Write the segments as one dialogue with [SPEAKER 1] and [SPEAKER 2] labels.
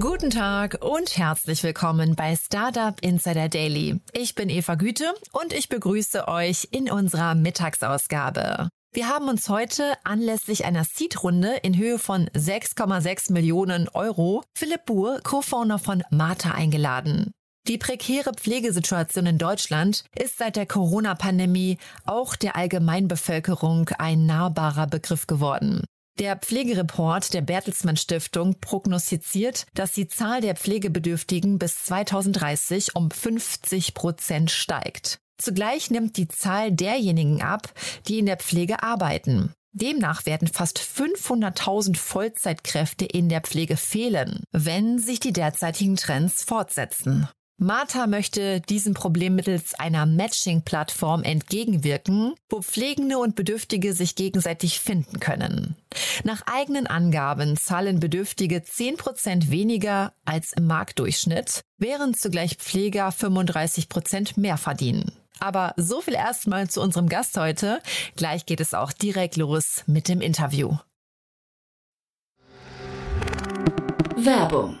[SPEAKER 1] Guten Tag und herzlich willkommen bei Startup Insider Daily. Ich bin Eva Güte und ich begrüße euch in unserer Mittagsausgabe. Wir haben uns heute anlässlich einer Seed-Runde in Höhe von 6,6 Millionen Euro Philipp Buhr, Co-Founder von Martha, eingeladen. Die prekäre Pflegesituation in Deutschland ist seit der Corona-Pandemie auch der Allgemeinbevölkerung ein nahbarer Begriff geworden. Der Pflegereport der Bertelsmann Stiftung prognostiziert, dass die Zahl der Pflegebedürftigen bis 2030 um 50 Prozent steigt. Zugleich nimmt die Zahl derjenigen ab, die in der Pflege arbeiten. Demnach werden fast 500.000 Vollzeitkräfte in der Pflege fehlen, wenn sich die derzeitigen Trends fortsetzen. Martha möchte diesem Problem mittels einer Matching-Plattform entgegenwirken, wo Pflegende und Bedürftige sich gegenseitig finden können. Nach eigenen Angaben zahlen Bedürftige 10% weniger als im Marktdurchschnitt, während zugleich Pfleger 35% mehr verdienen. Aber so viel erstmal zu unserem Gast heute. Gleich geht es auch direkt los mit dem Interview.
[SPEAKER 2] Werbung.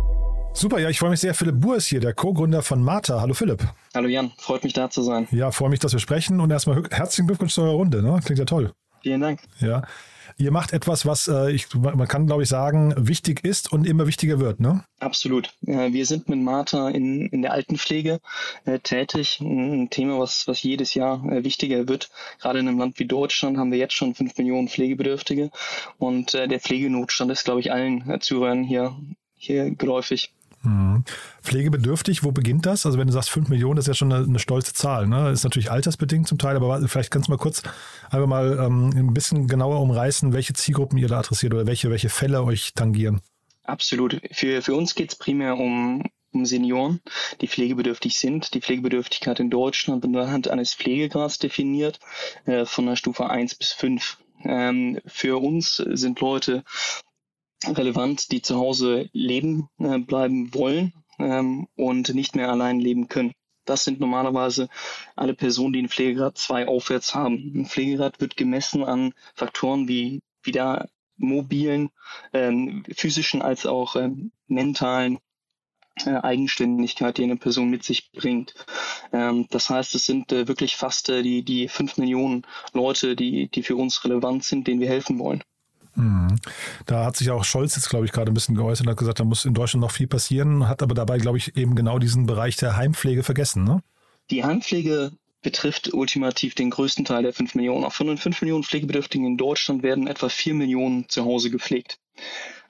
[SPEAKER 3] Super, ja, ich freue mich sehr. Philipp Buhr ist hier, der Co-Gründer von Martha. Hallo Philipp.
[SPEAKER 4] Hallo Jan, freut mich da zu sein.
[SPEAKER 3] Ja, freue mich, dass wir sprechen und erstmal herzlichen Glückwunsch zu eurer Runde. Ne? Klingt ja toll.
[SPEAKER 4] Vielen Dank.
[SPEAKER 3] Ja, ihr macht etwas, was äh, ich, man kann, glaube ich, sagen, wichtig ist und immer wichtiger wird, ne?
[SPEAKER 4] Absolut. Äh, wir sind mit Martha in, in der Altenpflege äh, tätig. Ein Thema, was, was jedes Jahr äh, wichtiger wird. Gerade in einem Land wie Deutschland haben wir jetzt schon fünf Millionen Pflegebedürftige und äh, der Pflegenotstand ist, glaube ich, allen äh, Zuhörern hier, hier geläufig.
[SPEAKER 3] Mhm. Pflegebedürftig, wo beginnt das? Also wenn du sagst 5 Millionen, das ist ja schon eine, eine stolze Zahl. Ne? Ist natürlich altersbedingt zum Teil, aber vielleicht kannst du mal kurz einfach mal ähm, ein bisschen genauer umreißen, welche Zielgruppen ihr da adressiert oder welche, welche Fälle euch tangieren.
[SPEAKER 4] Absolut. Für, für uns geht es primär um, um Senioren, die pflegebedürftig sind. Die Pflegebedürftigkeit in Deutschland wird anhand eines Pflegegrads definiert, äh, von der Stufe 1 bis 5. Ähm, für uns sind Leute, relevant, die zu Hause leben äh, bleiben wollen ähm, und nicht mehr allein leben können. Das sind normalerweise alle Personen, die einen Pflegegrad 2 aufwärts haben. Ein Pflegegrad wird gemessen an Faktoren wie, wie der mobilen, ähm, physischen als auch ähm, mentalen äh, Eigenständigkeit, die eine Person mit sich bringt. Ähm, das heißt, es sind äh, wirklich fast äh, die, die fünf Millionen Leute, die, die für uns relevant sind, denen wir helfen wollen.
[SPEAKER 3] Da hat sich auch Scholz jetzt, glaube ich, gerade ein bisschen geäußert und hat gesagt, da muss in Deutschland noch viel passieren, hat aber dabei, glaube ich, eben genau diesen Bereich der Heimpflege vergessen. Ne?
[SPEAKER 4] Die Heimpflege betrifft ultimativ den größten Teil der 5 Millionen. Auch von den 5 Millionen Pflegebedürftigen in Deutschland werden etwa 4 Millionen zu Hause gepflegt.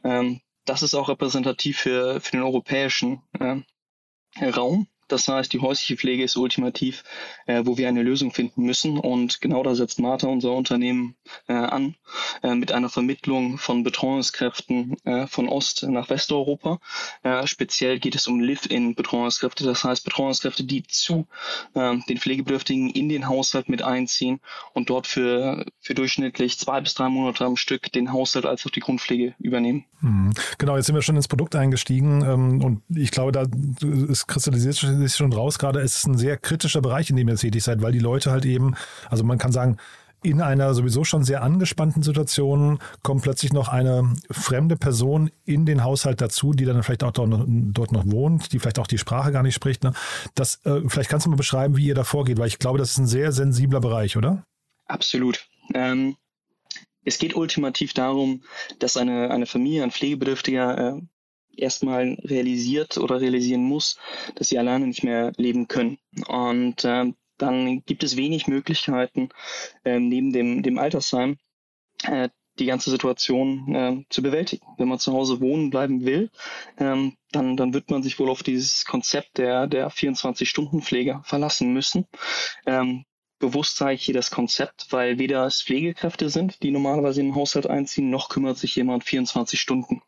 [SPEAKER 4] Ähm, das ist auch repräsentativ für, für den europäischen äh, Raum. Das heißt, die häusliche Pflege ist ultimativ, äh, wo wir eine Lösung finden müssen. Und genau da setzt Martha unser Unternehmen äh, an, äh, mit einer Vermittlung von Betreuungskräften äh, von Ost nach Westeuropa. Äh, speziell geht es um Live-in-Betreuungskräfte, das heißt Betreuungskräfte, die zu äh, den Pflegebedürftigen in den Haushalt mit einziehen und dort für, für durchschnittlich zwei bis drei Monate am Stück den Haushalt als auch die Grundpflege übernehmen.
[SPEAKER 3] Mhm. Genau, jetzt sind wir schon ins Produkt eingestiegen ähm, und ich glaube, da ist kristallisiert sich schon raus gerade, es ist ein sehr kritischer Bereich, in dem ihr tätig seid, weil die Leute halt eben, also man kann sagen, in einer sowieso schon sehr angespannten Situation kommt plötzlich noch eine fremde Person in den Haushalt dazu, die dann vielleicht auch dort noch, dort noch wohnt, die vielleicht auch die Sprache gar nicht spricht. Ne? Das, äh, vielleicht kannst du mal beschreiben, wie ihr da vorgeht, weil ich glaube, das ist ein sehr sensibler Bereich, oder?
[SPEAKER 4] Absolut. Ähm, es geht ultimativ darum, dass eine, eine Familie, ein Pflegebedürftiger äh, erstmal realisiert oder realisieren muss, dass sie alleine nicht mehr leben können. Und äh, dann gibt es wenig Möglichkeiten, äh, neben dem, dem Altersheim äh, die ganze Situation äh, zu bewältigen. Wenn man zu Hause wohnen bleiben will, ähm, dann, dann wird man sich wohl auf dieses Konzept der, der 24-Stunden-Pflege verlassen müssen. Ähm, bewusst sage ich hier das Konzept, weil weder es Pflegekräfte sind, die normalerweise im Haushalt einziehen, noch kümmert sich jemand 24 Stunden.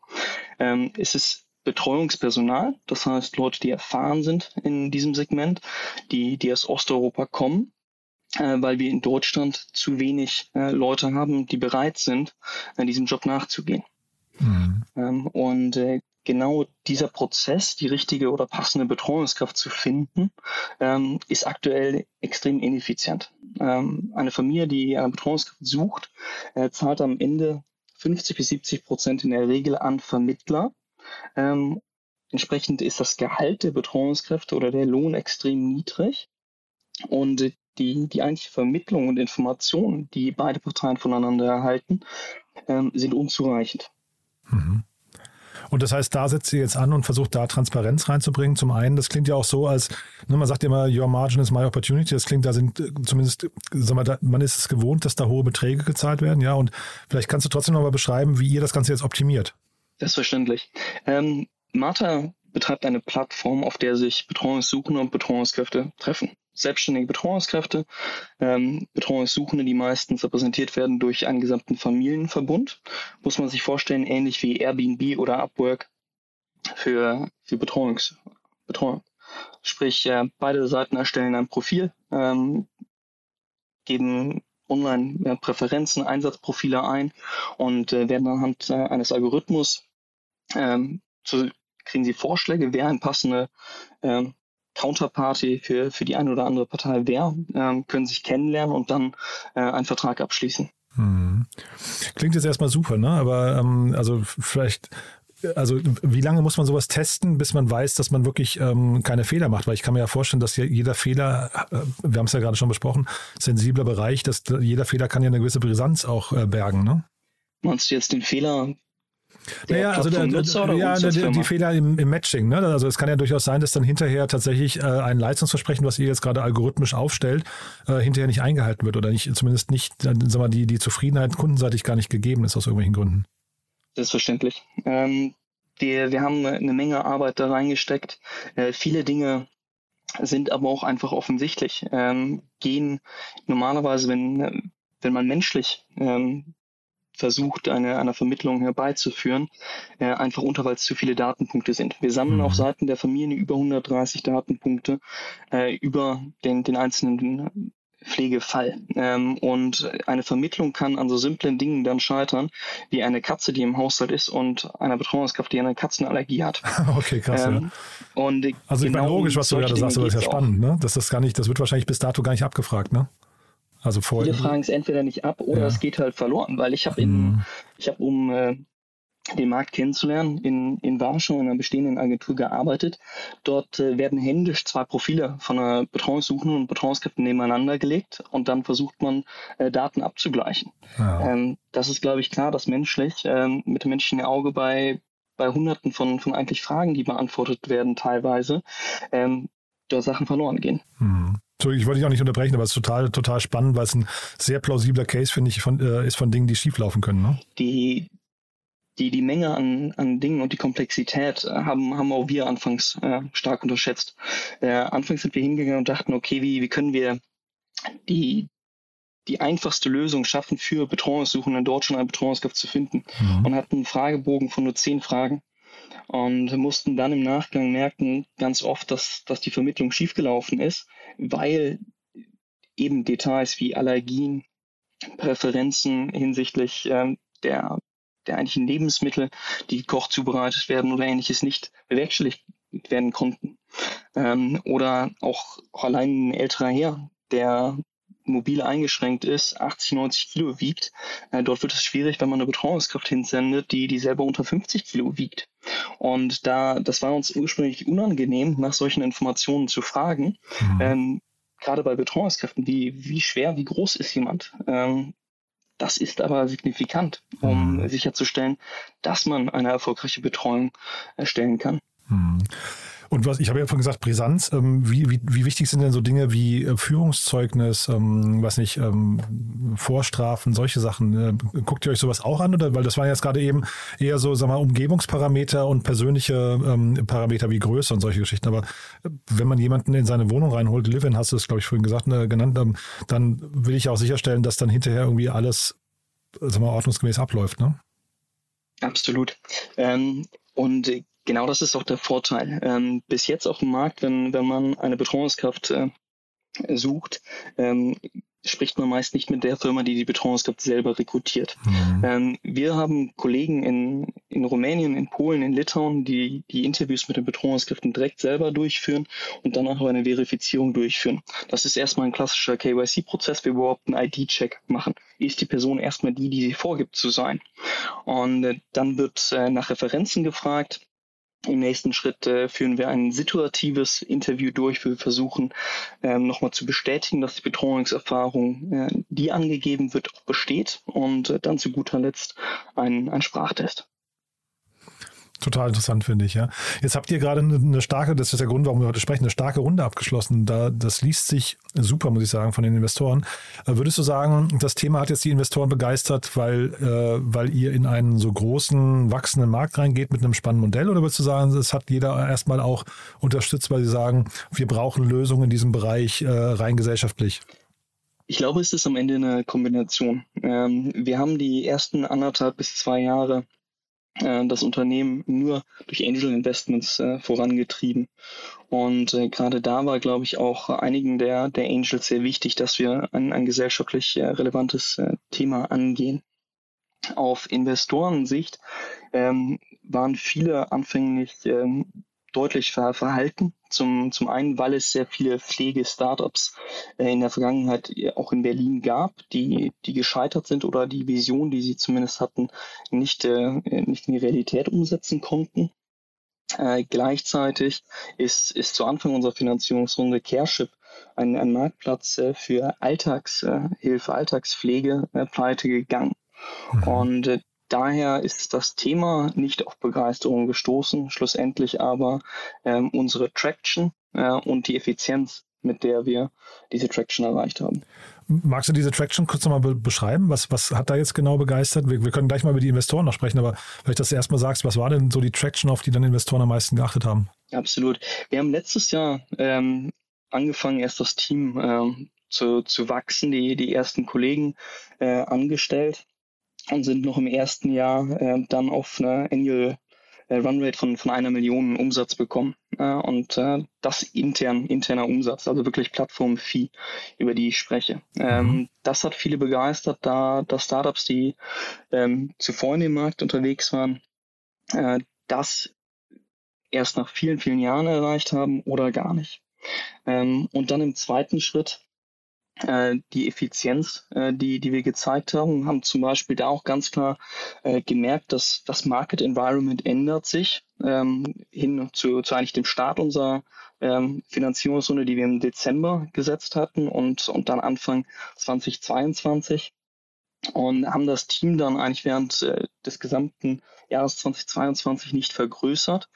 [SPEAKER 4] Ähm, es ist Betreuungspersonal, das heißt Leute, die erfahren sind in diesem Segment, die, die aus Osteuropa kommen, äh, weil wir in Deutschland zu wenig äh, Leute haben, die bereit sind, äh, diesem Job nachzugehen. Mhm. Ähm, und äh, genau dieser Prozess, die richtige oder passende Betreuungskraft zu finden, ähm, ist aktuell extrem ineffizient. Ähm, eine Familie, die eine Betreuungskraft sucht, äh, zahlt am Ende 50 bis 70 Prozent in der Regel an Vermittler ähm, entsprechend ist das Gehalt der Betreuungskräfte oder der Lohn extrem niedrig. Und die, die eigentliche Vermittlung und Informationen, die beide Parteien voneinander erhalten, ähm, sind unzureichend.
[SPEAKER 3] Mhm. Und das heißt, da setzt ihr jetzt an und versucht da Transparenz reinzubringen. Zum einen, das klingt ja auch so, als ne, man sagt immer, your margin is my opportunity. Das klingt, da sind äh, zumindest, sag mal, da, man ist es gewohnt, dass da hohe Beträge gezahlt werden, ja. Und vielleicht kannst du trotzdem noch mal beschreiben, wie ihr das Ganze jetzt optimiert.
[SPEAKER 4] Selbstverständlich. Ähm, Martha betreibt eine Plattform, auf der sich Betreuungssuchende und Betreuungskräfte treffen. Selbstständige Betreuungskräfte, ähm, Betreuungssuchende, die meistens repräsentiert werden durch einen gesamten Familienverbund. Muss man sich vorstellen, ähnlich wie Airbnb oder Upwork für, für Betreuungs, Betreuung. Sprich, äh, beide Seiten erstellen ein Profil, ähm, geben online ja, Präferenzen, Einsatzprofile ein und äh, werden anhand äh, eines Algorithmus ähm, zu, kriegen sie Vorschläge, wer ein passende ähm, Counterparty für, für die eine oder andere Partei wäre, ähm, können sich kennenlernen und dann äh, einen Vertrag abschließen.
[SPEAKER 3] Hm. Klingt jetzt erstmal super, ne? Aber ähm, also vielleicht also wie lange muss man sowas testen, bis man weiß, dass man wirklich ähm, keine Fehler macht? Weil ich kann mir ja vorstellen, dass jeder Fehler, äh, wir haben es ja gerade schon besprochen, sensibler Bereich, dass jeder Fehler kann ja eine gewisse Brisanz auch äh, bergen, ne?
[SPEAKER 4] Meinst du jetzt den Fehler
[SPEAKER 3] naja, also der, Nutzer oder ja, die, die, Fehler im, im, Matching. Ne? Also es kann ja durchaus sein, dass dann hinterher tatsächlich äh, ein Leistungsversprechen, was ihr jetzt gerade algorithmisch aufstellt, äh, hinterher nicht eingehalten wird oder nicht, zumindest nicht, äh, sagen wir, die, die Zufriedenheit kundenseitig gar nicht gegeben ist aus irgendwelchen Gründen.
[SPEAKER 4] Selbstverständlich. Ähm, wir, wir haben eine Menge Arbeit da reingesteckt. Äh, viele Dinge sind aber auch einfach offensichtlich. Ähm, gehen normalerweise, wenn, wenn man menschlich ähm, versucht, eine, eine Vermittlung herbeizuführen, äh, einfach unter, weil es zu viele Datenpunkte sind. Wir sammeln mhm. auf Seiten der Familien über 130 Datenpunkte äh, über den, den einzelnen Pflegefall. Ähm, und eine Vermittlung kann an so simplen Dingen dann scheitern, wie eine Katze, die im Haushalt ist und einer Betreuungskraft, die eine Katzenallergie hat.
[SPEAKER 3] okay, krass.
[SPEAKER 4] Ähm,
[SPEAKER 3] ja. und also ich meine, genau logisch, was du gerade sagst, aber das ist ja spannend, ne? Das ist gar nicht, das wird wahrscheinlich bis dato gar nicht abgefragt, ne?
[SPEAKER 4] Also vorher. Viele fragen es entweder nicht ab oder ja. es geht halt verloren, weil ich habe in, mhm. ich habe um äh, den Markt kennenzulernen, in, in Warschau in einer bestehenden Agentur gearbeitet. Dort äh, werden händisch zwei Profile von einer Betreuungssuchenden und Betreuungskräften nebeneinander gelegt und dann versucht man, äh, Daten abzugleichen. Ja. Ähm, das ist, glaube ich, klar, dass menschlich ähm, mit dem menschlichen Auge bei, bei Hunderten von, von eigentlich Fragen, die beantwortet werden, teilweise, ähm, da Sachen verloren gehen.
[SPEAKER 3] Mhm. Ich wollte dich auch nicht unterbrechen, aber es ist total, total spannend, weil es ein sehr plausibler Case, finde ich, von, äh, ist von Dingen, die schieflaufen können. Ne?
[SPEAKER 4] Die, die, die Menge an, an Dingen und die Komplexität äh, haben, haben auch wir anfangs äh, stark unterschätzt. Äh, anfangs sind wir hingegangen und dachten, okay, wie, wie können wir die, die einfachste Lösung schaffen für Betreuungssuchende in Deutschland eine Betreuungskraft zu finden. Mhm. Und hatten einen Fragebogen von nur zehn Fragen und mussten dann im Nachgang merken, ganz oft, dass, dass die Vermittlung schiefgelaufen ist, weil eben Details wie Allergien, Präferenzen hinsichtlich ähm, der der eigentlichen Lebensmittel, die gekocht zubereitet werden oder ähnliches nicht bewerkstelligt werden konnten. Ähm, oder auch, allein ein älterer Herr, der mobil eingeschränkt ist, 80, 90 Kilo wiegt, äh, dort wird es schwierig, wenn man eine Betreuungskraft hinsendet, die, die selber unter 50 Kilo wiegt. Und da, das war uns ursprünglich unangenehm, nach solchen Informationen zu fragen. Mhm. Ähm, gerade bei Betreuungskräften, wie, wie schwer, wie groß ist jemand? Ähm, das ist aber signifikant, um mhm. sicherzustellen, dass man eine erfolgreiche Betreuung erstellen kann.
[SPEAKER 3] Mhm. Und was ich habe ja vorhin gesagt, Brisanz. Ähm, wie, wie, wie, wichtig sind denn so Dinge wie äh, Führungszeugnis, ähm, was nicht, ähm, Vorstrafen, solche Sachen? Äh, guckt ihr euch sowas auch an? Oder weil das waren jetzt gerade eben eher so, sag mal, Umgebungsparameter und persönliche ähm, Parameter wie Größe und solche Geschichten. Aber äh, wenn man jemanden in seine Wohnung reinholt, Livin hast du es, glaube ich, vorhin gesagt, äh, genannt, ähm, dann will ich auch sicherstellen, dass dann hinterher irgendwie alles, sag mal, ordnungsgemäß abläuft, ne?
[SPEAKER 4] Absolut. Ähm, und Genau das ist auch der Vorteil. Ähm, bis jetzt auf dem Markt, wenn, wenn man eine Betreuungskraft äh, sucht, ähm, spricht man meist nicht mit der Firma, die die Betreuungskraft selber rekrutiert. Mhm. Ähm, wir haben Kollegen in, in Rumänien, in Polen, in Litauen, die die Interviews mit den Betreuungskräften direkt selber durchführen und danach auch eine Verifizierung durchführen. Das ist erstmal ein klassischer KYC-Prozess, wir überhaupt einen ID-Check machen. Ist die Person erstmal die, die sie vorgibt zu sein? Und äh, dann wird äh, nach Referenzen gefragt im nächsten Schritt äh, führen wir ein situatives Interview durch. Wir versuchen ähm, nochmal zu bestätigen, dass die Betreuungserfahrung, äh, die angegeben wird, auch besteht und äh, dann zu guter Letzt ein, ein Sprachtest.
[SPEAKER 3] Total interessant, finde ich, ja. Jetzt habt ihr gerade eine, starke, das ist der Grund, warum wir heute sprechen, eine starke Runde abgeschlossen. Da, das liest sich super, muss ich sagen, von den Investoren. Äh, würdest du sagen, das Thema hat jetzt die Investoren begeistert, weil, äh, weil ihr in einen so großen, wachsenden Markt reingeht mit einem spannenden Modell? Oder würdest du sagen, das hat jeder erstmal auch unterstützt, weil sie sagen, wir brauchen Lösungen in diesem Bereich äh, rein gesellschaftlich?
[SPEAKER 4] Ich glaube, es ist am Ende eine Kombination. Ähm, wir haben die ersten anderthalb bis zwei Jahre das Unternehmen nur durch Angel Investments äh, vorangetrieben. Und äh, gerade da war, glaube ich, auch einigen der, der Angels sehr wichtig, dass wir ein, ein gesellschaftlich äh, relevantes äh, Thema angehen. Auf Investorensicht ähm, waren viele anfänglich ähm, deutlich ver verhalten. Zum, zum einen, weil es sehr viele Pflege-Startups äh, in der Vergangenheit auch in Berlin gab, die, die gescheitert sind oder die Vision, die sie zumindest hatten, nicht, äh, nicht in die Realität umsetzen konnten. Äh, gleichzeitig ist, ist zu Anfang unserer Finanzierungsrunde CareShip ein, ein Marktplatz äh, für Alltagshilfe, äh, Alltagspflege äh, pleite gegangen. Mhm. Und äh, daher ist das Thema nicht auf Begeisterung gestoßen, schlussendlich aber ähm, unsere Traction äh, und die Effizienz, mit der wir diese Traction erreicht haben.
[SPEAKER 3] Magst du diese Traction kurz nochmal be beschreiben? Was, was hat da jetzt genau begeistert? Wir, wir, können gleich mal über die Investoren noch sprechen, aber vielleicht, dass du erstmal sagst, was war denn so die Traction, auf die dann Investoren am meisten geachtet haben?
[SPEAKER 4] Absolut. Wir haben letztes Jahr ähm, angefangen, erst das Team ähm, zu, zu wachsen, die, die ersten Kollegen äh, angestellt und sind noch im ersten Jahr äh, dann auf eine Annual äh, Runrate von, von einer Million Umsatz bekommen. Äh, und äh, das intern, interner Umsatz, also wirklich Plattform-Fee, über die ich spreche. Ähm, mhm. das hat viele begeistert, da, da Startups, die ähm, zuvor in dem Markt unterwegs waren, äh, das erst nach vielen, vielen Jahren erreicht haben oder gar nicht. Ähm, und dann im zweiten Schritt äh, die Effizienz, äh, die, die wir gezeigt haben, haben zum Beispiel da auch ganz klar äh, gemerkt, dass das Market Environment ändert sich ähm, hin zu, zu eigentlich dem Start unserer ähm, Finanzierungsrunde, die wir im Dezember gesetzt hatten und, und dann Anfang 2022 und haben das Team dann eigentlich während äh, des gesamten Jahres 2022 nicht vergrößert,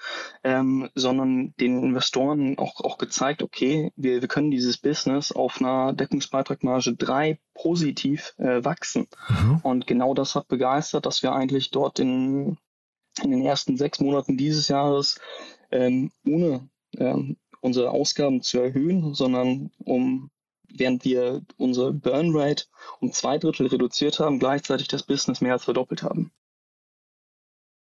[SPEAKER 4] ähm, sondern den Investoren auch, auch gezeigt, okay, wir, wir können dieses Business auf einer Deckungsbeitragmarge 3 positiv äh, wachsen. Mhm. Und genau das hat begeistert, dass wir eigentlich dort in, in den ersten sechs Monaten dieses Jahres ähm, ohne ähm, unsere Ausgaben zu erhöhen, sondern um während wir unsere Burn Rate um zwei Drittel reduziert haben, gleichzeitig das Business mehr als verdoppelt haben.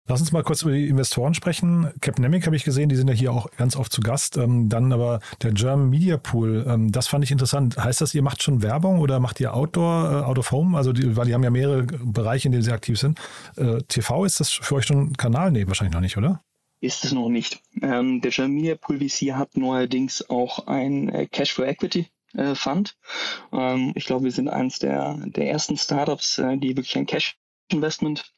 [SPEAKER 3] Lass uns mal kurz über die Investoren sprechen. Capnemic habe ich gesehen, die sind ja hier auch ganz oft zu Gast. Ähm, dann aber der German Media Pool, ähm, das fand ich interessant. Heißt das, ihr macht schon Werbung oder macht ihr Outdoor, äh, Out of Home? Also, die, weil die haben ja mehrere Bereiche, in denen sie aktiv sind. Äh, TV, ist das für euch schon ein Kanal? Nee, wahrscheinlich noch nicht, oder?
[SPEAKER 4] Ist es noch nicht. Ähm, der German Media Pool VC hat neuerdings auch ein äh, Cash for Equity äh, Fund. Ähm, ich glaube, wir sind eines der, der ersten Startups, äh, die wirklich ein Cash-Investment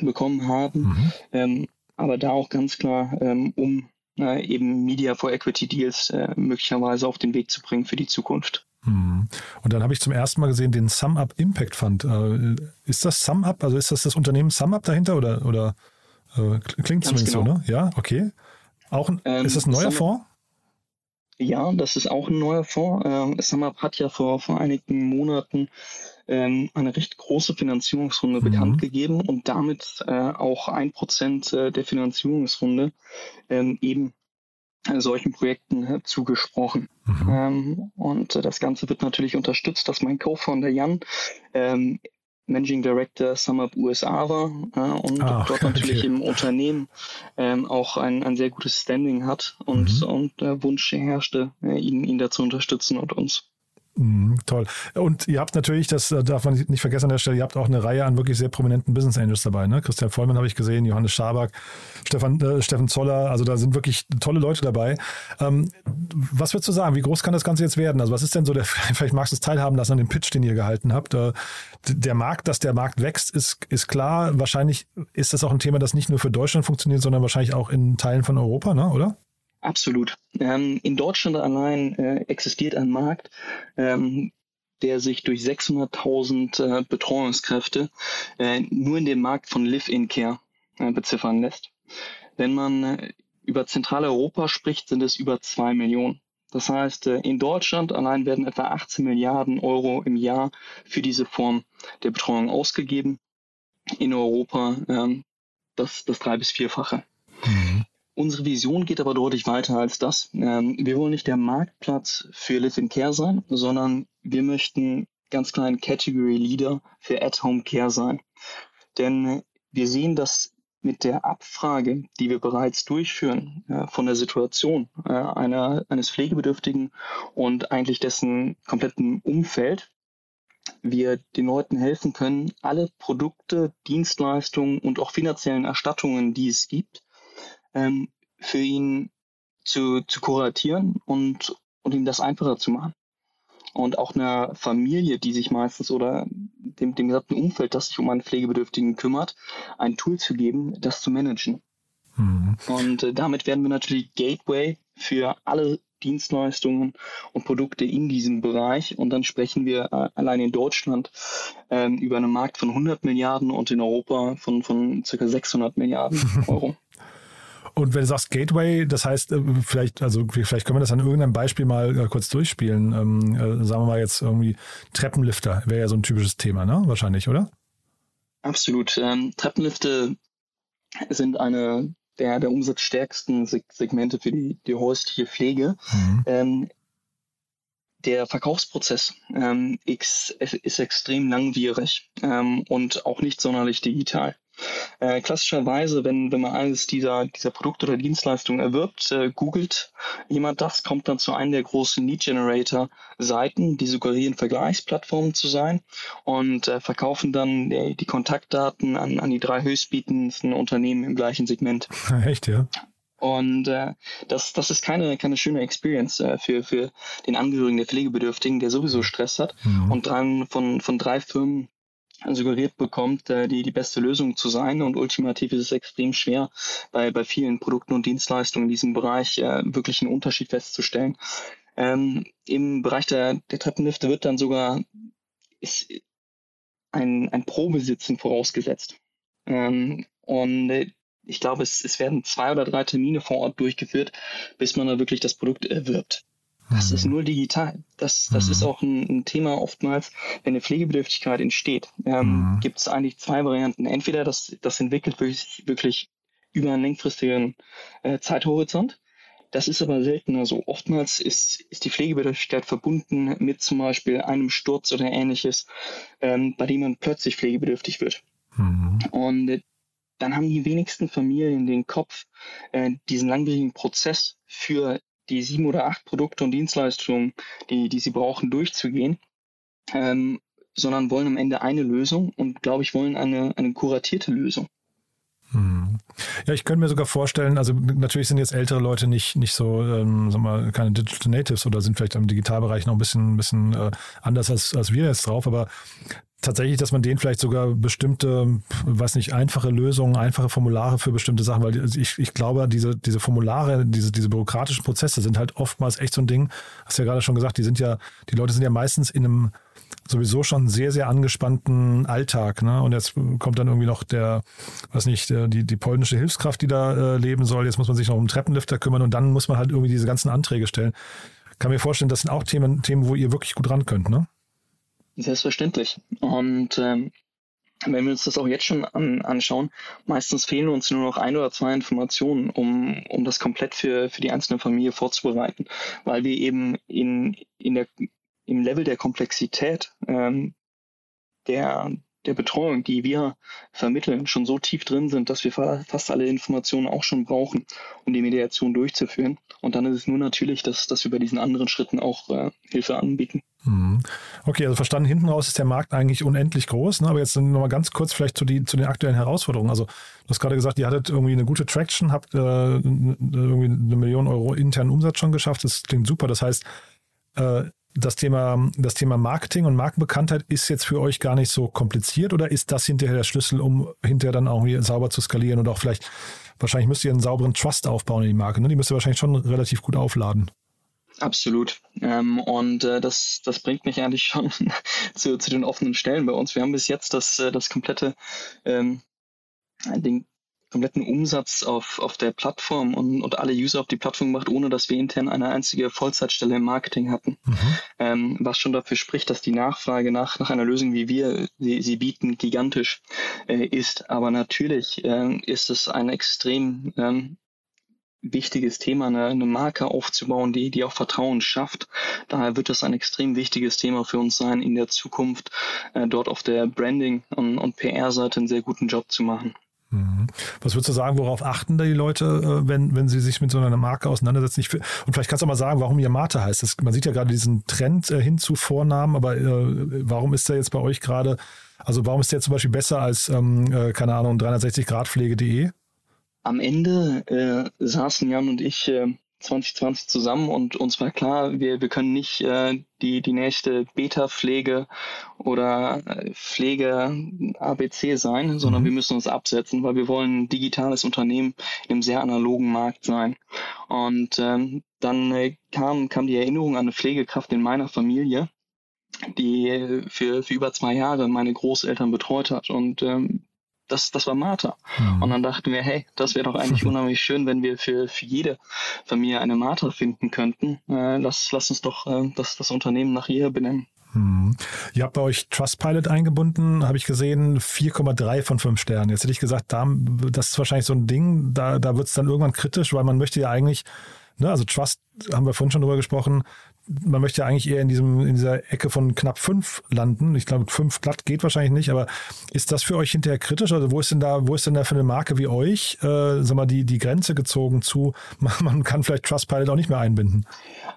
[SPEAKER 4] bekommen haben. Mhm. Ähm, aber da auch ganz klar, ähm, um äh, eben Media for Equity Deals äh, möglicherweise auf den Weg zu bringen für die Zukunft.
[SPEAKER 3] Mhm. Und dann habe ich zum ersten Mal gesehen den SumUp Impact Fund. Äh, ist das SumUp? Also ist das das Unternehmen SumUp dahinter oder, oder äh, klingt Ganz zumindest genau. so, ne? Ja, okay. Auch ein, ähm, ist das ein neuer Fonds?
[SPEAKER 4] Ja, das ist auch ein neuer Fonds. Ähm, SumUp hat ja vor, vor einigen Monaten ähm, eine recht große Finanzierungsrunde mhm. bekannt gegeben und damit äh, auch ein Prozent äh, der Finanzierungsrunde ähm, eben äh, solchen Projekten äh, zugesprochen. Mhm. Ähm, und äh, das Ganze wird natürlich unterstützt, dass mein Co-Founder Jan ähm, Managing Director SumUp USA war äh, und ah, dort natürlich okay. im Unternehmen ähm, auch ein, ein sehr gutes Standing hat und, mhm. und der Wunsch herrschte, äh, ihn, ihn dazu unterstützen und uns.
[SPEAKER 3] Mhm, toll. Und ihr habt natürlich, das äh, darf man nicht vergessen an der Stelle, ihr habt auch eine Reihe an wirklich sehr prominenten Business Angels dabei. Ne? Christian Vollmann habe ich gesehen, Johannes Schaback, Stefan, äh, Steffen Zoller, also da sind wirklich tolle Leute dabei. Ähm, was würdest du sagen, wie groß kann das Ganze jetzt werden? Also was ist denn so der, vielleicht magst du es teilhaben lassen an dem Pitch, den ihr gehalten habt. Äh, der Markt, dass der Markt wächst, ist, ist klar. Wahrscheinlich ist das auch ein Thema, das nicht nur für Deutschland funktioniert, sondern wahrscheinlich auch in Teilen von Europa, ne? oder?
[SPEAKER 4] Absolut. Ähm, in Deutschland allein äh, existiert ein Markt, ähm, der sich durch 600.000 äh, Betreuungskräfte äh, nur in dem Markt von Live-in-Care äh, beziffern lässt. Wenn man äh, über Zentraleuropa spricht, sind es über zwei Millionen. Das heißt, äh, in Deutschland allein werden etwa 18 Milliarden Euro im Jahr für diese Form der Betreuung ausgegeben. In Europa ähm, das, das drei- bis vierfache. Mhm. Unsere Vision geht aber deutlich weiter als das. Ähm, wir wollen nicht der Marktplatz für Live-in-Care sein, sondern wir möchten ganz klar ein Category Leader für At-Home Care sein. Denn wir sehen, dass mit der Abfrage, die wir bereits durchführen äh, von der Situation äh, einer, eines Pflegebedürftigen und eigentlich dessen kompletten Umfeld, wir den Leuten helfen können, alle Produkte, Dienstleistungen und auch finanziellen Erstattungen, die es gibt, ähm, für ihn zu, zu kuratieren und, und ihm das einfacher zu machen. Und auch einer Familie, die sich meistens oder dem, dem gesamten Umfeld, das sich um einen Pflegebedürftigen kümmert, ein Tool zu geben, das zu managen. Mhm. Und äh, damit werden wir natürlich Gateway für alle Dienstleistungen und Produkte in diesem Bereich. Und dann sprechen wir äh, allein in Deutschland ähm, über einen Markt von 100 Milliarden und in Europa von, von circa 600 Milliarden Euro.
[SPEAKER 3] Und wenn du sagst Gateway, das heißt, äh, vielleicht, also vielleicht können wir das an irgendeinem Beispiel mal äh, kurz durchspielen. Ähm, äh, sagen wir mal jetzt irgendwie Treppenlifter wäre ja so ein typisches Thema, ne? Wahrscheinlich, oder?
[SPEAKER 4] Absolut. Ähm, Treppenlifte sind eine der, der umsatzstärksten Segmente für die, die häusliche Pflege. Mhm. Ähm, der Verkaufsprozess ähm, ist, ist extrem langwierig ähm, und auch nicht sonderlich digital. Äh, klassischerweise, wenn, wenn man eines dieser, dieser Produkte oder Dienstleistungen erwirbt, äh, googelt jemand das, kommt dann zu einem der großen Lead Generator Seiten, die suggerieren Vergleichsplattformen zu sein und äh, verkaufen dann die, die Kontaktdaten an, an die drei höchstbietendsten Unternehmen im gleichen Segment.
[SPEAKER 3] Echt, ja?
[SPEAKER 4] Und äh, das, das ist keine, keine schöne Experience äh, für, für den Angehörigen der Pflegebedürftigen, der sowieso Stress hat. Mhm. Und dann von, von drei Firmen suggeriert bekommt, äh, die, die beste Lösung zu sein. Und ultimativ ist es extrem schwer, bei, bei vielen Produkten und Dienstleistungen in diesem Bereich äh, wirklich einen Unterschied festzustellen. Ähm, Im Bereich der, der Treppenlifte wird dann sogar ist ein, ein Probesitzen vorausgesetzt. Ähm, und äh, ich glaube, es, es werden zwei oder drei Termine vor Ort durchgeführt, bis man da wirklich das Produkt erwirbt. Das ist mhm. nur digital. Das, das mhm. ist auch ein, ein, Thema oftmals, wenn eine Pflegebedürftigkeit entsteht, ähm, mhm. gibt es eigentlich zwei Varianten. Entweder das, das entwickelt wirklich, wirklich über einen längfristigen äh, Zeithorizont. Das ist aber seltener so. Oftmals ist, ist die Pflegebedürftigkeit verbunden mit zum Beispiel einem Sturz oder ähnliches, ähm, bei dem man plötzlich pflegebedürftig wird. Mhm. Und äh, dann haben die wenigsten Familien den Kopf, äh, diesen langwierigen Prozess für die sieben oder acht Produkte und Dienstleistungen, die, die sie brauchen, durchzugehen, ähm, sondern wollen am Ende eine Lösung und, glaube ich, wollen eine, eine kuratierte Lösung.
[SPEAKER 3] Hm. Ja, ich könnte mir sogar vorstellen, also natürlich sind jetzt ältere Leute nicht, nicht so, ähm, sag mal, keine Digital Natives oder sind vielleicht im Digitalbereich noch ein bisschen, bisschen äh, anders als, als wir jetzt drauf, aber tatsächlich, dass man denen vielleicht sogar bestimmte, weiß nicht, einfache Lösungen, einfache Formulare für bestimmte Sachen, weil ich, ich glaube, diese, diese Formulare, diese, diese bürokratischen Prozesse sind halt oftmals echt so ein Ding, hast du ja gerade schon gesagt, die sind ja, die Leute sind ja meistens in einem sowieso schon sehr, sehr angespannten Alltag. Ne? Und jetzt kommt dann irgendwie noch der, weiß nicht, die, die polnische Hilfskraft, die da äh, leben soll. Jetzt muss man sich noch um einen Treppenlifter kümmern und dann muss man halt irgendwie diese ganzen Anträge stellen. Kann mir vorstellen, das sind auch Themen, Themen, wo ihr wirklich gut ran könnt, ne?
[SPEAKER 4] Selbstverständlich. Und ähm, wenn wir uns das auch jetzt schon an, anschauen, meistens fehlen uns nur noch ein oder zwei Informationen, um, um das komplett für, für die einzelne Familie vorzubereiten, weil wir eben in, in der, im Level der Komplexität ähm, der, der Betreuung, die wir vermitteln, schon so tief drin sind, dass wir fast alle Informationen auch schon brauchen, um die Mediation durchzuführen. Und dann ist es nur natürlich, dass, dass wir bei diesen anderen Schritten auch äh, Hilfe anbieten.
[SPEAKER 3] Mhm. Okay, also verstanden, hinten raus ist der Markt eigentlich unendlich groß, ne? aber jetzt nochmal ganz kurz vielleicht zu, die, zu den aktuellen Herausforderungen. Also du hast gerade gesagt, ihr hattet irgendwie eine gute Traction, habt äh, irgendwie eine Million Euro internen Umsatz schon geschafft, das klingt super. Das heißt, äh, das Thema, das Thema Marketing und Markenbekanntheit ist jetzt für euch gar nicht so kompliziert oder ist das hinterher der Schlüssel, um hinterher dann auch sauber zu skalieren und auch vielleicht, wahrscheinlich müsst ihr einen sauberen Trust aufbauen in die Marke, ne? Die müsst ihr wahrscheinlich schon relativ gut aufladen.
[SPEAKER 4] Absolut. Ähm, und äh, das, das bringt mich eigentlich schon zu, zu den offenen Stellen bei uns. Wir haben bis jetzt das, äh, das komplette, ähm, den kompletten Umsatz auf, auf der Plattform und, und alle User auf die Plattform gemacht, ohne dass wir intern eine einzige Vollzeitstelle im Marketing hatten. Mhm. Ähm, was schon dafür spricht, dass die Nachfrage nach, nach einer Lösung, wie wir sie, sie bieten, gigantisch äh, ist. Aber natürlich äh, ist es ein extrem ähm, wichtiges Thema, eine, eine Marke aufzubauen, die, die auch Vertrauen schafft. Daher wird das ein extrem wichtiges Thema für uns sein, in der Zukunft äh, dort auf der Branding- und, und PR-Seite einen sehr guten Job zu machen.
[SPEAKER 3] Mhm. Was würdest du sagen, worauf achten da die Leute, äh, wenn, wenn sie sich mit so einer Marke auseinandersetzen? Und vielleicht kannst du mal sagen, warum ihr Mate heißt. Das, man sieht ja gerade diesen Trend äh, hin zu Vornamen, aber äh, warum ist der jetzt bei euch gerade, also warum ist der zum Beispiel besser als, ähm, äh, keine Ahnung, 360gradpflege.de?
[SPEAKER 4] Am Ende äh, saßen Jan und ich äh, 2020 zusammen und uns war klar, wir, wir können nicht äh, die, die nächste Beta-Pflege oder äh, Pflege ABC sein, sondern mhm. wir müssen uns absetzen, weil wir wollen ein digitales Unternehmen im sehr analogen Markt sein. Und ähm, dann äh, kam, kam die Erinnerung an eine Pflegekraft in meiner Familie, die für, für über zwei Jahre meine Großeltern betreut hat. Und ähm, das, das war Martha. Mhm. Und dann dachten wir, hey, das wäre doch eigentlich unheimlich schön, wenn wir für, für jede Familie eine Martha finden könnten. Äh, lass, lass uns doch äh, das, das Unternehmen nach ihr benennen.
[SPEAKER 3] Hm. Ihr habt bei euch Trustpilot eingebunden, habe ich gesehen, 4,3 von 5 Sternen. Jetzt hätte ich gesagt, da, das ist wahrscheinlich so ein Ding, da, da wird es dann irgendwann kritisch, weil man möchte ja eigentlich, ne, also Trust, haben wir vorhin schon drüber gesprochen, man möchte ja eigentlich eher in diesem, in dieser Ecke von knapp fünf landen. Ich glaube, fünf glatt geht wahrscheinlich nicht, aber ist das für euch hinterher kritisch? Also wo ist denn da, wo ist denn da für eine Marke wie euch, äh, sag mal, die, die Grenze gezogen zu, man kann vielleicht Trustpilot auch nicht mehr einbinden?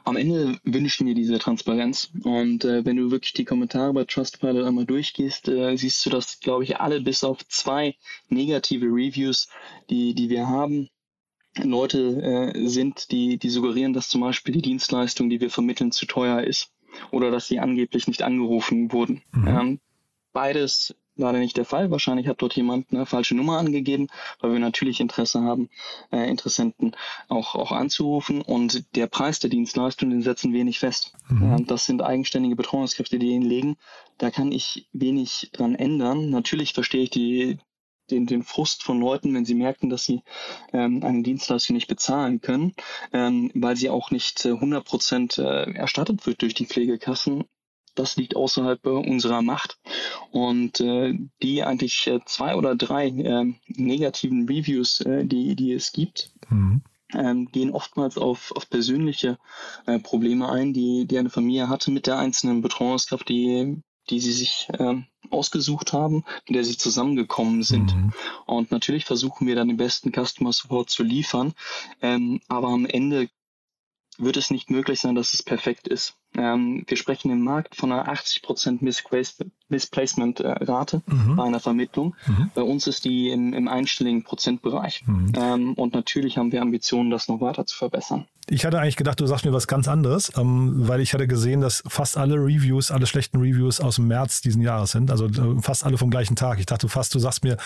[SPEAKER 4] Am Ende wünschen wir diese Transparenz. Und äh, wenn du wirklich die Kommentare bei Trustpilot einmal durchgehst, äh, siehst du, dass, glaube ich, alle bis auf zwei negative Reviews, die, die wir haben, Leute äh, sind, die, die suggerieren, dass zum Beispiel die Dienstleistung, die wir vermitteln, zu teuer ist oder dass sie angeblich nicht angerufen wurden. Mhm. Ähm, beides leider nicht der Fall. Wahrscheinlich hat dort jemand eine falsche Nummer angegeben, weil wir natürlich Interesse haben, äh, Interessenten auch, auch anzurufen. Und der Preis der Dienstleistung, den setzen wir nicht fest. Mhm. Äh, das sind eigenständige Betreuungskräfte, die ihn legen. Da kann ich wenig dran ändern. Natürlich verstehe ich die, den, den Frust von Leuten, wenn sie merken, dass sie ähm, eine Dienstleistung nicht bezahlen können, ähm, weil sie auch nicht äh, 100 Prozent äh, erstattet wird durch die Pflegekassen. Das liegt außerhalb äh, unserer Macht. Und äh, die eigentlich äh, zwei oder drei äh, negativen Reviews, äh, die, die es gibt, mhm. ähm, gehen oftmals auf, auf persönliche äh, Probleme ein, die, die eine Familie hatte mit der einzelnen Betreuungskraft, die die sie sich ähm, ausgesucht haben, mit der sie zusammengekommen sind. Mhm. Und natürlich versuchen wir dann den besten Customer Support zu liefern, ähm, aber am Ende wird es nicht möglich sein, dass es perfekt ist. Ähm, wir sprechen im Markt von einer 80% Misplacement-Rate mhm. bei einer Vermittlung. Mhm. Bei uns ist die im, im einstelligen Prozentbereich. Mhm. Ähm, und natürlich haben wir Ambitionen, das noch weiter zu verbessern.
[SPEAKER 3] Ich hatte eigentlich gedacht, du sagst mir was ganz anderes, ähm, weil ich hatte gesehen, dass fast alle Reviews, alle schlechten Reviews aus dem März diesen Jahres sind. Also äh, fast alle vom gleichen Tag. Ich dachte fast, du sagst mir,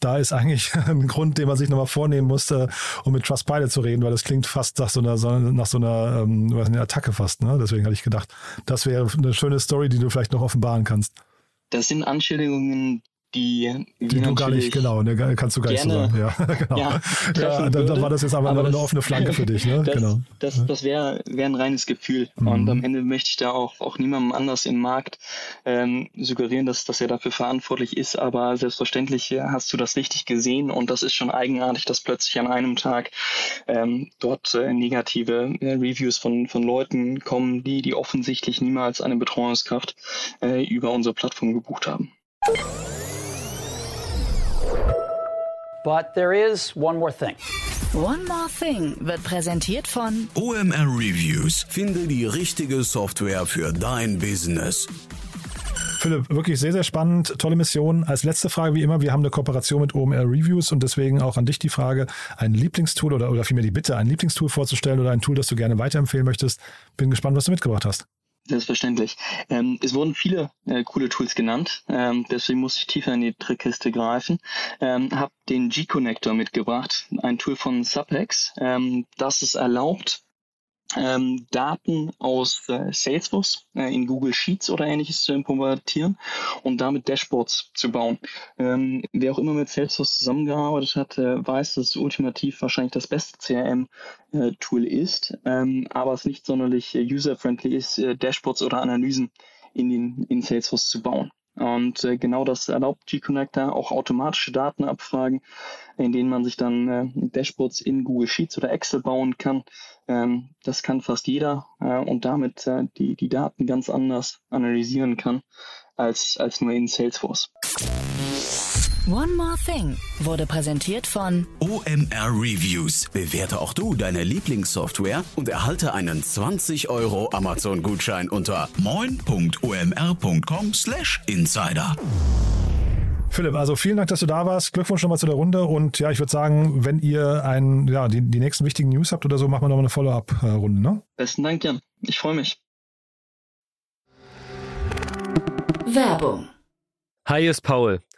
[SPEAKER 3] da ist eigentlich ein Grund, den man sich nochmal vornehmen musste, um mit Trustpilot zu reden, weil das klingt fast nach so einer, nach so einer, ähm, was, eine Attacke fast. Ne? Deswegen hatte ich gedacht, das wäre eine schöne Story, die du vielleicht noch offenbaren kannst.
[SPEAKER 4] Das sind Anschuldigungen, die,
[SPEAKER 3] die du gar nicht, genau, ne, kannst du gar nicht so sagen. Ja, genau. Ja, ja dann, dann, war das jetzt aber, aber eine das, offene Flanke für dich. Ne?
[SPEAKER 4] Das,
[SPEAKER 3] genau.
[SPEAKER 4] das, das wäre wär ein reines Gefühl. Mhm. Und am Ende möchte ich da auch, auch niemandem anders im Markt ähm, suggerieren, dass, dass er dafür verantwortlich ist. Aber selbstverständlich hast du das richtig gesehen und das ist schon eigenartig, dass plötzlich an einem Tag ähm, dort äh, negative äh, Reviews von, von Leuten kommen, die, die offensichtlich niemals eine Betreuungskraft äh, über unsere Plattform gebucht haben.
[SPEAKER 2] But there is one more thing. One More Thing wird präsentiert von
[SPEAKER 5] OMR Reviews. Finde die richtige Software für dein Business.
[SPEAKER 3] Philipp, wirklich sehr, sehr spannend. Tolle Mission. Als letzte Frage, wie immer, wir haben eine Kooperation mit OMR Reviews und deswegen auch an dich die Frage, ein Lieblingstool oder, oder vielmehr die Bitte, ein Lieblingstool vorzustellen oder ein Tool, das du gerne weiterempfehlen möchtest. Bin gespannt, was du mitgebracht hast.
[SPEAKER 4] Selbstverständlich. Ähm, es wurden viele äh, coole Tools genannt, ähm, deswegen muss ich tiefer in die Trickkiste greifen. Ähm, habe den G-Connector mitgebracht, ein Tool von Subhex, ähm, das es erlaubt, ähm, Daten aus äh, Salesforce äh, in Google Sheets oder ähnliches zu importieren und damit Dashboards zu bauen. Ähm, wer auch immer mit Salesforce zusammengearbeitet hat, äh, weiß, dass es ultimativ wahrscheinlich das beste CRM-Tool äh, ist, ähm, aber es nicht sonderlich äh, user-friendly ist, äh, Dashboards oder Analysen in, den, in Salesforce zu bauen. Und äh, genau das erlaubt G-Connector auch automatische Datenabfragen, in denen man sich dann äh, Dashboards in Google Sheets oder Excel bauen kann. Ähm, das kann fast jeder äh, und damit äh, die, die Daten ganz anders analysieren kann als, als nur in Salesforce.
[SPEAKER 2] One More Thing wurde präsentiert von
[SPEAKER 5] OMR Reviews. Bewerte auch du deine Lieblingssoftware und erhalte einen 20 Euro Amazon-Gutschein unter moin.omr.com/insider.
[SPEAKER 3] Philipp, also vielen Dank, dass du da warst. Glückwunsch nochmal zu der Runde. Und ja, ich würde sagen, wenn ihr ein, ja, die, die nächsten wichtigen News habt oder so, machen wir nochmal eine Follow-up-Runde. Ne?
[SPEAKER 4] Besten Dank, Jan. Ich freue mich.
[SPEAKER 2] Werbung.
[SPEAKER 6] Hi, ist Paul.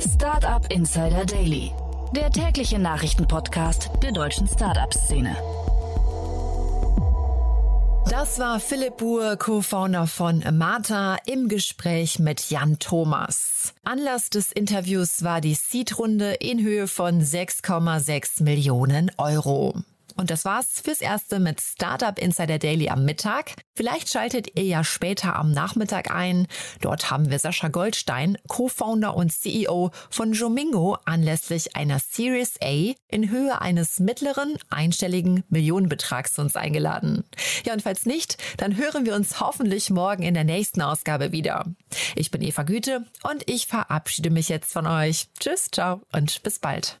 [SPEAKER 2] Startup Insider Daily, der tägliche Nachrichtenpodcast der deutschen Startup-Szene.
[SPEAKER 1] Das war Philipp Buhr, Co-Founder von Mata, im Gespräch mit Jan Thomas. Anlass des Interviews war die Seed-Runde in Höhe von 6,6 Millionen Euro. Und das war's fürs Erste mit Startup Insider Daily am Mittag. Vielleicht schaltet ihr ja später am Nachmittag ein. Dort haben wir Sascha Goldstein, Co-Founder und CEO von Jomingo, anlässlich einer Series A in Höhe eines mittleren, einstelligen Millionenbetrags uns eingeladen. Ja, und falls nicht, dann hören wir uns hoffentlich morgen in der nächsten Ausgabe wieder. Ich bin Eva Güte und ich verabschiede mich jetzt von euch. Tschüss, ciao und bis bald.